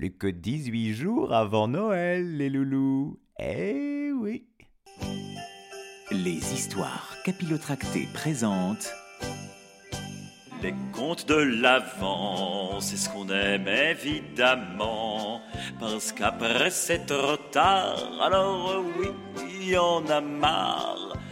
Plus que 18 jours avant Noël, les loulous. Eh oui. Les histoires capillotractées présentent Les contes de l'Avent, c'est ce qu'on aime évidemment. Parce qu'après c'est trop tard, alors oui, il y en a marre.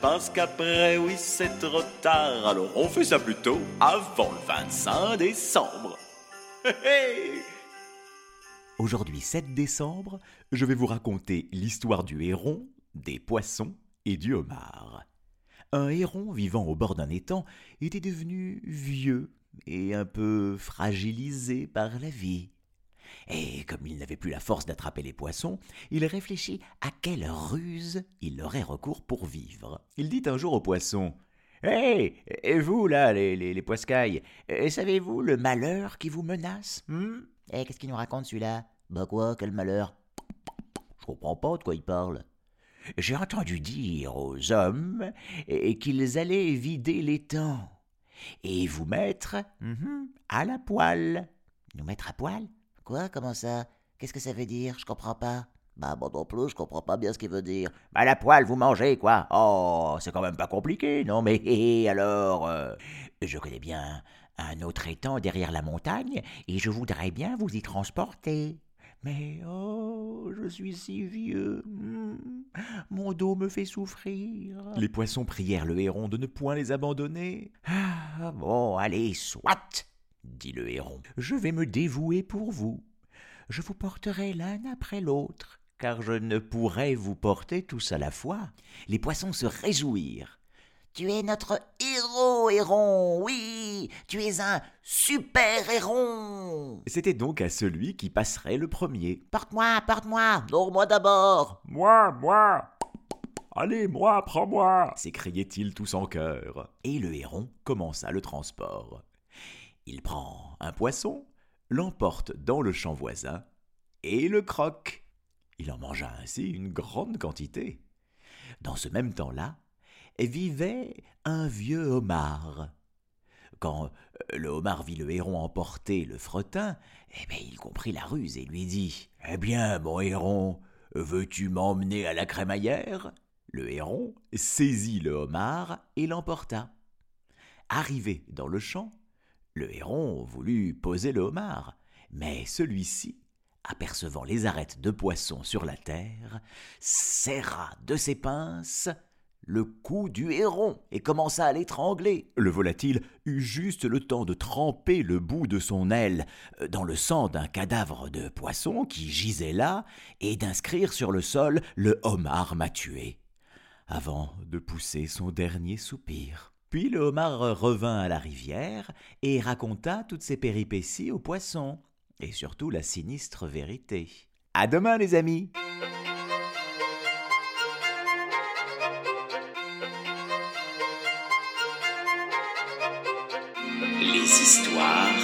Parce qu'après, oui, c'est trop tard. Alors on fait ça plutôt avant le 25 décembre. Aujourd'hui 7 décembre, je vais vous raconter l'histoire du héron, des poissons et du homard. Un héron vivant au bord d'un étang était devenu vieux et un peu fragilisé par la vie. Et comme il n'avait plus la force d'attraper les poissons, il réfléchit à quelle ruse il aurait recours pour vivre. Il dit un jour aux poissons Hé, et vous là, les, les, les poiscailles, euh, savez-vous le malheur qui vous menace? Hmm? Eh, qu'est-ce qu'il nous raconte celui-là? Bah quoi, quel malheur Je comprends pas de quoi il parle. J'ai entendu dire aux hommes eh, qu'ils allaient vider l'étang et vous mettre mhm, à la poêle. Nous mettre à poêle? Quoi? Comment ça? Qu'est-ce que ça veut dire? Je comprends pas. Bah bon non plus, je comprends pas bien ce qu'il veut dire. Bah la poêle, vous mangez quoi Oh, c'est quand même pas compliqué, non Mais hé, hé, alors euh, Je connais bien un autre étang derrière la montagne et je voudrais bien vous y transporter. Mais oh, je suis si vieux. Hmm, Mon dos me fait souffrir. Les poissons prièrent le héron de ne point les abandonner. Ah, bon, allez, soit, dit le héron. Je vais me dévouer pour vous. Je vous porterai l'un après l'autre, car je ne pourrai vous porter tous à la fois. Les poissons se réjouirent. Tu es notre héros, héron, oui, tu es un super héron. C'était donc à celui qui passerait le premier. Porte-moi, porte-moi, non, moi d'abord. Moi, moi Allez, moi, prends-moi s'écriaient-ils tous en chœur. Et le héron commença le transport. Il prend un poisson, l'emporte dans le champ voisin et le croque. Il en mangea ainsi une grande quantité. Dans ce même temps-là, vivait un vieux homard. Quand euh, le homard vit le héron emporter le fretin, eh bien, il comprit la ruse et lui dit Eh bien, mon héron, veux-tu m'emmener à la crémaillère? Le héron saisit le homard et l'emporta. Arrivé dans le champ, le héron voulut poser le homard, mais celui-ci, apercevant les arêtes de poisson sur la terre, serra de ses pinces le cou du héron et commença à l'étrangler. Le volatile eut juste le temps de tremper le bout de son aile dans le sang d'un cadavre de poisson qui gisait là et d'inscrire sur le sol le homard m'a tué, avant de pousser son dernier soupir. Puis le homard revint à la rivière et raconta toutes ses péripéties aux poissons, et surtout la sinistre vérité. À demain, les amis! les histoires